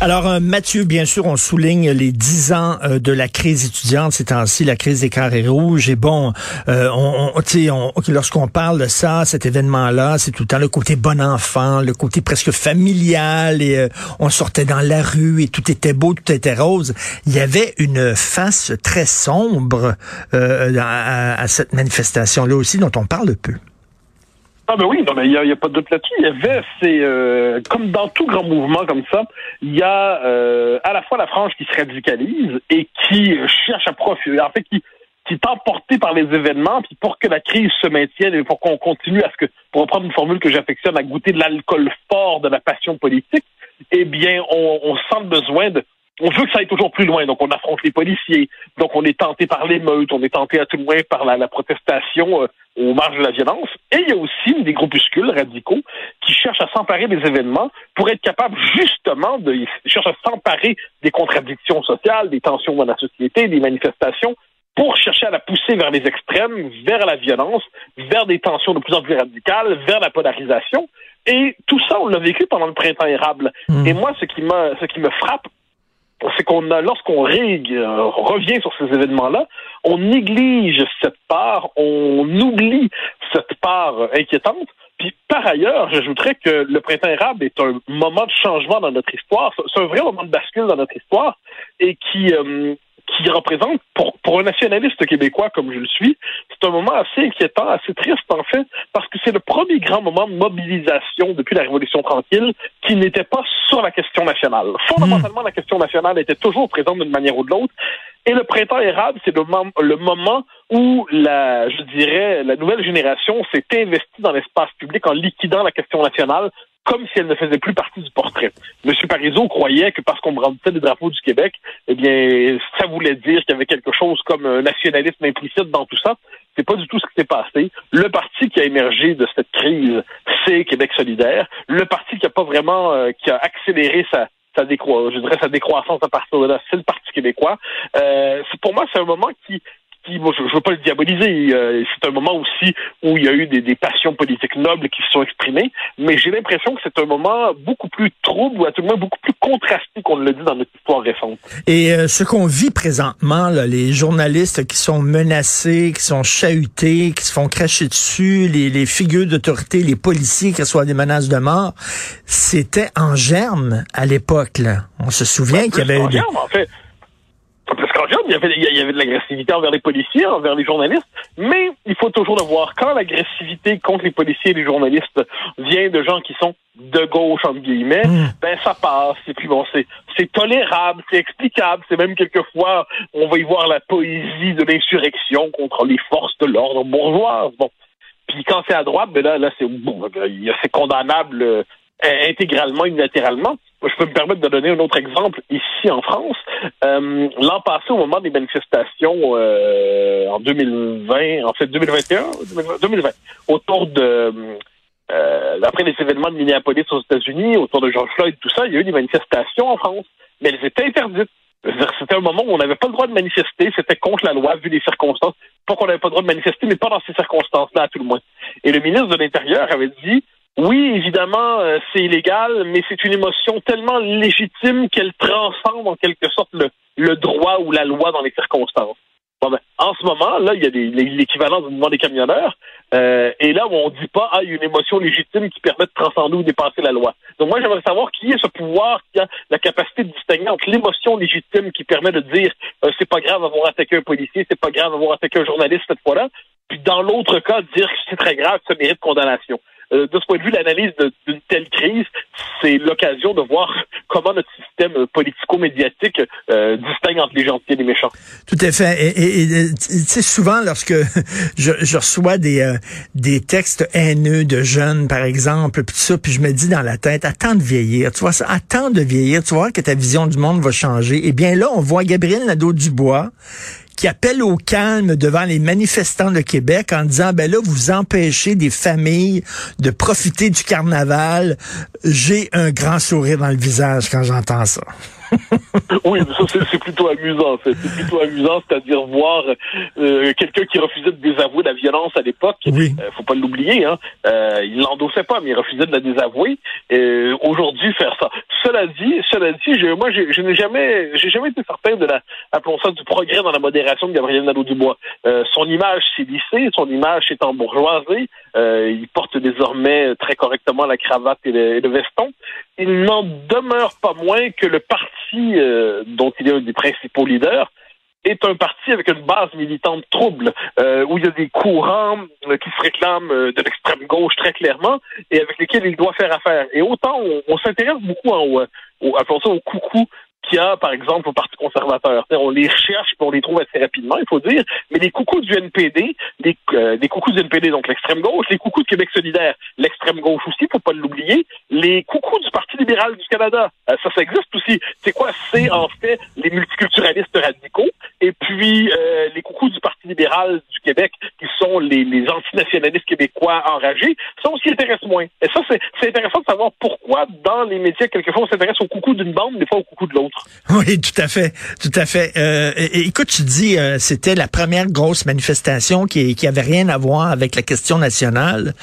Alors, euh, Mathieu, bien sûr, on souligne les dix ans euh, de la crise étudiante ces temps-ci, la crise des carrés rouges. Et bon, euh, on, on, lorsqu'on parle de ça, cet événement-là, c'est tout le temps le côté bon enfant, le côté presque familial. Et euh, on sortait dans la rue et tout était beau, tout était rose. Il y avait une face très sombre à, à cette manifestation-là aussi, dont on parle peu. Ah ben oui, non mais il n'y a, pas de doute là-dessus. Il y avait, c'est euh, comme dans tout grand mouvement comme ça, il y a euh, à la fois la frange qui se radicalise et qui cherche à profiter, en fait qui qui est emporté par les événements, puis pour que la crise se maintienne et pour qu'on continue à ce que, pour reprendre une formule que j'affectionne, à goûter de l'alcool fort de la passion politique, eh bien, on, on sent le besoin de on veut que ça aille toujours plus loin. Donc, on affronte les policiers. Donc, on est tenté par l'émeute. On est tenté à tout le moins par la, la protestation euh, aux marges de la violence. Et il y a aussi des groupuscules radicaux qui cherchent à s'emparer des événements pour être capables justement de ils cherchent à s'emparer des contradictions sociales, des tensions dans la société, des manifestations pour chercher à la pousser vers les extrêmes, vers la violence, vers des tensions de plus en plus radicales, vers la polarisation. Et tout ça, on l'a vécu pendant le printemps érable. Hmm. Et moi, ce qui me, ce qui me frappe, c'est qu'on a, lorsqu'on euh, revient sur ces événements-là, on néglige cette part, on oublie cette part inquiétante. Puis par ailleurs, j'ajouterais que le printemps érable est un moment de changement dans notre histoire. C'est un vrai moment de bascule dans notre histoire et qui, euh, qui représente, pour, pour un nationaliste québécois comme je le suis, c'est un moment assez inquiétant, assez triste en fait, parce que c'est le premier grand moment de mobilisation depuis la Révolution tranquille qui n'était pas sur la question nationale. Fondamentalement, la question nationale était toujours présente d'une manière ou de l'autre. Et le printemps érable, c'est le, le, moment où la, je dirais, la nouvelle génération s'est investie dans l'espace public en liquidant la question nationale comme si elle ne faisait plus partie du portrait. M. Parizeau croyait que parce qu'on brandissait les drapeaux du Québec, eh bien, ça voulait dire qu'il y avait quelque chose comme un nationalisme implicite dans tout ça. C'est pas du tout ce qui s'est passé. Le parti qui a émergé de cette crise, c'est Québec solidaire. Le parti qui a pas vraiment, euh, qui a accéléré sa, sa décroissance, je dirais sa décroissance à partir de là, c'est le Parti québécois. Euh, pour moi, c'est un moment qui, je ne veux pas le diaboliser, euh, c'est un moment aussi où il y a eu des, passions politiques nobles qui se sont exprimées, mais j'ai l'impression que c'est un moment beaucoup plus trouble, ou à tout le moins beaucoup plus contrasté qu'on le dit dans notre histoire récente. Et euh, ce qu'on vit présentement, les journalistes qui sont menacés, qui sont chahutés, qui se font cracher dessus, les, les figures d'autorité, les policiers qui reçoivent des menaces de mort, c'était en germe à l'époque. On se souvient qu'il y avait eu... Des... En fait il y avait, il y avait de l'agressivité envers les policiers, envers les journalistes, mais il faut toujours le voir. Quand l'agressivité contre les policiers et les journalistes vient de gens qui sont de gauche, entre guillemets, hmm. ben ça passe. Et puis bon, c'est, c'est tolérable, c'est explicable. C'est même quelquefois, on va y voir la poésie de l'insurrection contre les forces de l'ordre bourgeoises. Bon. Puis quand c'est à droite, ben là, là c'est bon, c'est condamnable euh, intégralement, unilatéralement. Je peux me permettre de donner un autre exemple ici en France. Euh, L'an passé, au moment des manifestations euh, en 2020, en fait 2021, 2020, autour de euh, après les événements de Minneapolis aux États-Unis, autour de George Floyd, tout ça, il y a eu des manifestations en France, mais elles étaient interdites. C'était un moment où on n'avait pas le droit de manifester, c'était contre la loi vu les circonstances. Pas qu'on n'avait pas le droit de manifester, mais pas dans ces circonstances-là à tout le moins. Et le ministre de l'Intérieur avait dit oui, évidemment, euh, c'est illégal, mais c'est une émotion tellement légitime qu'elle transcende en quelque sorte le, le droit ou la loi dans les circonstances. Bon, ben, en ce moment, là, il y a l'équivalent du mouvement des camionneurs. euh, et là, on dit pas, ah, il y a une émotion légitime qui permet de transcender ou dépasser la loi. Donc, moi, j'aimerais savoir qui est ce pouvoir qui a la capacité de distinguer entre l'émotion légitime qui permet de dire, euh, c'est pas grave d'avoir attaqué un policier, c'est pas grave d'avoir attaqué un journaliste cette fois-là, puis dans l'autre cas, dire que c'est très grave, que ça mérite condamnation. Euh, de ce point de vue, l'analyse d'une telle crise, c'est l'occasion de voir comment notre système euh, politico-médiatique euh, distingue entre les gentils et les méchants. Tout à fait. Et, et, tu sais, souvent, lorsque je, je reçois des, euh, des textes haineux de jeunes, par exemple, puis ça, puis je me dis dans la tête, attends de vieillir, tu vois ça, attends de vieillir, tu voir que ta vision du monde va changer. Eh bien là, on voit Gabriel Nadeau-Dubois qui appelle au calme devant les manifestants de Québec en disant, ben là, vous empêchez des familles de profiter du carnaval. J'ai un grand sourire dans le visage quand j'entends ça. Oui, c'est- plutôt amusant. C'est plutôt amusant, c'est-à-dire voir euh, quelqu'un qui refusait de désavouer la violence à l'époque. Oui. Euh, faut pas l'oublier, hein. Euh, il l'endossait pas, mais il refusait de la désavouer. Euh, Aujourd'hui, faire ça. Cela dit, cela dit, je, moi, je, je n'ai jamais, j'ai jamais été certain de la, appelons ça, du progrès dans la modération de Gabriel Nadeau-Dubois. Euh, son image s'est lissée, son image s'est embourgeoisée. Il porte désormais très correctement la cravate et le, et le veston. Il n'en demeure pas moins que le parti euh, dont il est un des principaux leaders est un parti avec une base militante trouble, euh, où il y a des courants euh, qui se réclament de l'extrême gauche très clairement et avec lesquels il doit faire affaire. Et autant on, s'intéresse beaucoup en, au, au, ça au coucou qu'il y a, par exemple, au Parti conservateur. On les recherche et on les trouve assez rapidement, il faut dire, mais les coucous du NPD, les, euh, les coucous du NPD, donc l'extrême gauche, les coucous de Québec solidaire, l'extrême gauche aussi, faut pas l'oublier, les coucous du Parti libéral du Canada, euh, ça, ça existe aussi. C'est quoi? C'est en fait les multiculturalistes radicaux, et puis euh, les coucous du Parti libéral du Québec, qui sont les, les antinationalistes québécois enragés, ça aussi intéresse moins. Et ça, c'est c'est intéressant de savoir pourquoi dans les médias, quelquefois, on s'intéresse au coucou d'une bande, des fois au coucou de l'autre. Oui, tout à fait, tout à fait. Euh, écoute, tu dis, euh, c'était la première grosse manifestation qui, qui avait rien à voir avec la question nationale.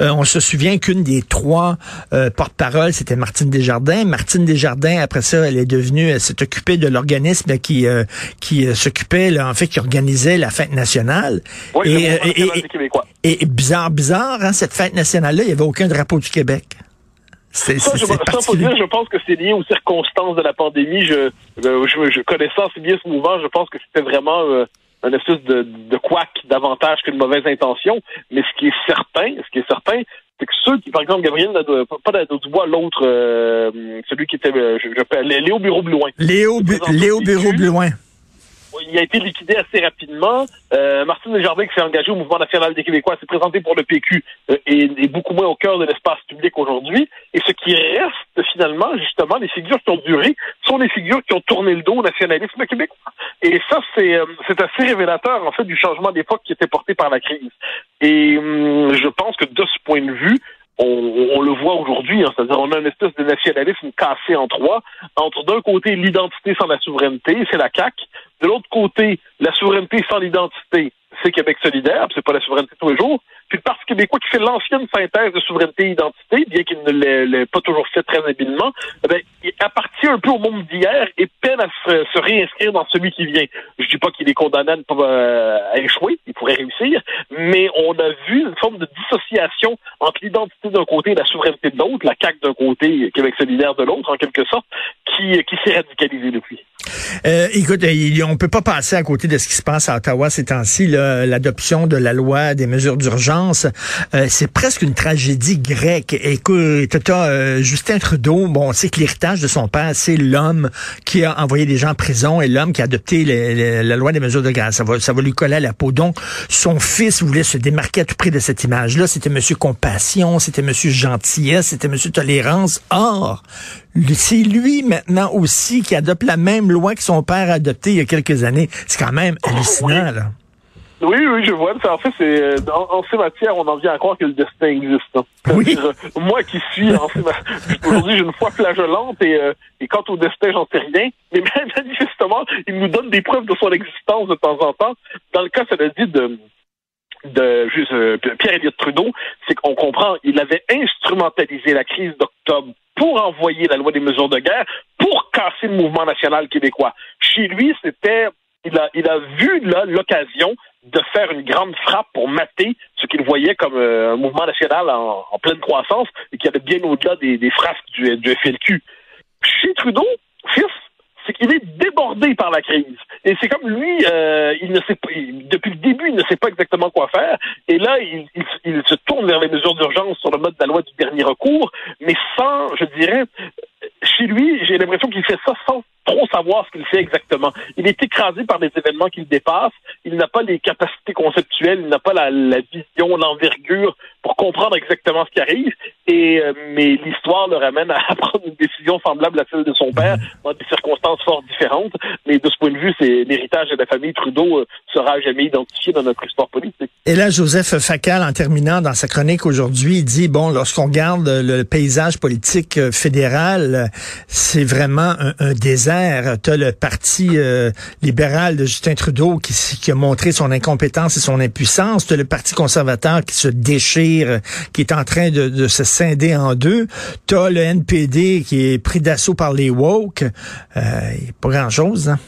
Euh, on se souvient qu'une des trois euh, porte-paroles, c'était Martine Desjardins. Martine Desjardins, après ça, elle est devenue, elle s'est occupée de l'organisme qui euh, qui s'occupait, en fait, qui organisait la fête nationale. Oui, et, et- bizarre, bizarre, hein, cette fête nationale-là, il y avait aucun drapeau du Québec. C'est Ça, je, ça, faut dire, je pense que c'est lié aux circonstances de la pandémie. Je, je, je, connaissant assez bien ce mouvement, je pense que c'était vraiment euh, un espèce de, de couac davantage qu'une mauvaise intention. Mais ce qui est certain, ce qui est certain, c'est que ceux qui, par exemple, Gabriel, Nadeau- pas Nadeau-Dubois, l'autre, euh, celui qui était, euh, je, je, Léo Bureau-Blouin. Léo, Bu- Léo aussi Bureau dessus. Blouin. Il a été liquidé assez rapidement. Euh, Martine Desjardins, qui s'est engagé au mouvement national des Québécois, s'est présenté pour le PQ euh, et est beaucoup moins au cœur de l'espace public aujourd'hui. Et ce qui reste, finalement, justement, les figures qui ont duré, sont les figures qui ont tourné le dos au nationalisme québécois. Et ça, c'est euh, c'est assez révélateur, en fait, du changement d'époque qui était porté par la crise. Et hum, je pense que de ce point de vue, on, on le voit aujourd'hui, hein, c'est-à-dire on a une espèce de nationalisme cassé en trois, entre d'un côté l'identité sans la souveraineté, c'est la CAQ, de l'autre côté la souveraineté sans l'identité, c'est Québec solidaire, c'est pas la souveraineté tous les jours, puis le Parti québécois qui fait l'ancienne synthèse de souveraineté et identité, bien qu'il ne l'ait pas toujours fait très habilement, eh il appartient un peu au monde d'hier et peine à se, se réinscrire dans celui qui vient. Je dis pas qu'il est condamné à, ne pas, euh, à échouer, il pourrait réussir, mais on a vu une forme de dissociation entre l'identité d'un côté et la souveraineté de l'autre, la CAQ d'un côté et Québec solidaire de l'autre, en quelque sorte, qui, qui s'est radicalisé depuis. Euh, écoute, euh, on peut pas passer à côté de ce qui se passe à Ottawa ces temps-ci. L'adoption de la loi des mesures d'urgence, euh, c'est presque une tragédie grecque. Écoute, t'as euh, Justin Trudeau, bon, on sait que l'héritage de son père, c'est l'homme qui a envoyé des gens en prison et l'homme qui a adopté la loi des mesures de grâce. Ça va, ça va lui coller à la peau. Donc, son fils voulait se démarquer à tout prix de cette image-là. C'était Monsieur Compassion, c'était Monsieur Gentillesse, c'était Monsieur Tolérance. Or, c'est lui maintenant aussi qui adopte la même loi que son père a adoptée il y a quelques années. C'est quand même hallucinant, là. Oui, oui, je vois. Mais En fait, c'est euh, en, en ces matières, on en vient à croire que le destin existe. hein. Oui. Euh, moi qui suis en ces aujourd'hui, j'ai une foi flageolante et, euh, et quant au destin, j'en sais rien. Mais manifestement, il nous donne des preuves de son existence de temps en temps. Dans le cas, ça le dit de de euh, Pierre Elliott Trudeau, c'est qu'on comprend, il avait instrumentalisé la crise d'octobre pour envoyer la loi des mesures de guerre, pour casser le mouvement national québécois. Chez lui, c'était il a, a vu là l'occasion de faire une grande frappe pour mater ce qu'il voyait comme euh, un mouvement national en, pleine croissance et qui allait bien au-delà des, des frasques du, du FLQ. Chez Trudeau, fils, c'est qu'il est débordé par la crise. Et c'est comme lui, euh, il ne sait pas, depuis le début, il ne sait pas exactement quoi faire. Et là, il, se tourne vers les mesures d'urgence sur le mode de la loi du dernier recours, mais sans, je dirais, chez lui, j'ai l'impression qu'il fait ça sans trop savoir ce qu'il fait exactement. Il est écrasé par des événements qu'il dépasse. Il n'a pas les capacités conceptuelles, il n'a pas la vision, l'envergure pour comprendre exactement ce qui arrive. Et euh, mais l'histoire le ramène à prendre une décision semblable à celle de son père dans des circonstances fort différentes. Mais de ce point de vue, c'est l'héritage de la famille Trudeau euh, sera jamais identifié dans notre histoire politique. Et là, Joseph Facal, en terminant dans sa chronique aujourd'hui, dit bon, lorsqu'on regarde le paysage politique euh, fédéral, c'est vraiment un, désert tu as le Parti euh, libéral de Justin Trudeau qui, a montré son incompétence et son impuissance. Tu as le Parti conservateur qui se déchire, qui est en train de, de se scinder en deux. Tu as le NPD qui est pris d'assaut par les woke. Euh, pas grand-chose, hein?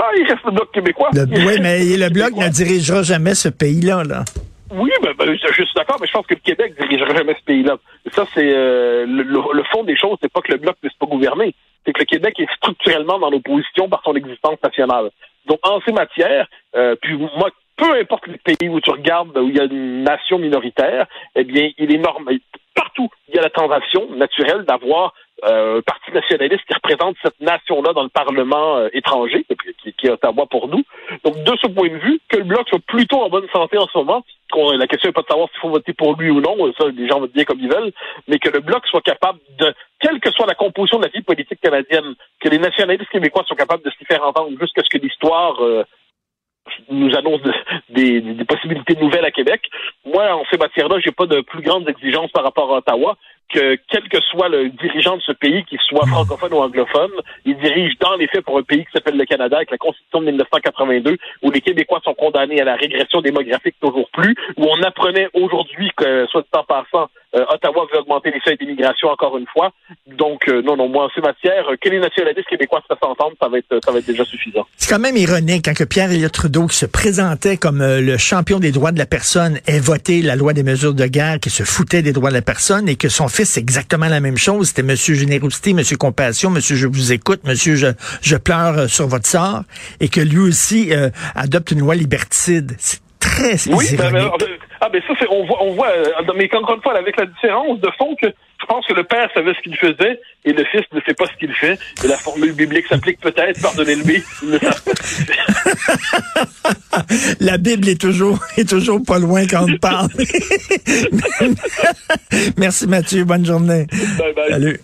Ah, il reste le Bloc québécois. Le, oui, mais le Bloc ne dirigera jamais ce pays-là, là. Oui, ben, ben, je, je, suis d'accord, mais je pense que le Québec ne dirigera jamais ce pays-là. Ça, c'est euh, le, le, fond des choses, c'est pas que le Bloc ne puisse pas gouverner, c'est que le Québec est structurellement dans l'opposition par son existence nationale. Donc, en ces matières, euh, puis moi, peu importe le pays où tu regardes, où il y a une nation minoritaire, eh bien, il est normal. Partout, il y a la tentation naturelle d'avoir euh, parti nationaliste qui représente cette nation-là dans le Parlement euh, étranger, qui, qui, est Ottawa pour nous. Donc, de ce point de vue, que le Bloc soit plutôt en bonne santé en ce moment, la question n'est pas de savoir s'il faut voter pour lui ou non, ça, les gens votent bien comme ils veulent, mais que le Bloc soit capable de, quelle que soit la composition de la vie politique canadienne, que les nationalistes québécois soient capables de s'y faire entendre jusqu'à ce que l'histoire euh, nous annonce des, des, possibilités nouvelles à Québec. Moi, en ces matières-là, j'ai pas de plus grandes exigences par rapport à Ottawa que quel que soit le dirigeant de ce pays, qu'il soit francophone ou anglophone, il dirige dans les faits pour un pays qui s'appelle le Canada avec la Constitution de 1982, où les Québécois sont condamnés à la régression démographique toujours plus, où on apprenait aujourd'hui que, soit de temps passant, euh, Ottawa veut augmenter les seuils d'immigration encore une fois. Donc, euh, non, non, moi, en ces matières, euh, que les nationalistes québécois se fassent entendre, ça va être, ça va être déjà suffisant. C'est quand même ironique quand que Pierre Elliott Trudeau, qui se présentait comme le champion des droits de la personne, ait voté la loi des mesures de guerre, qui se foutait des droits de la personne, et que son c'est exactement la même chose. C'était Monsieur Générosité, Monsieur Compassion, Monsieur Je vous écoute, Monsieur Je, je pleure sur votre sort, et que lui aussi adopte une loi liberticide. C'est très oui, ben, ah ben ça c'est on voit on voit mais encore une fois avec la différence de fond que je pense que le père savait ce qu'il faisait et le fils ne sait pas ce qu'il fait et la formule biblique s'applique peut-être pardonnez-le il ne savent pas la Bible est toujours est toujours pas loin quand on parle. Merci Mathieu, bonne journée. Bye bye. Salut.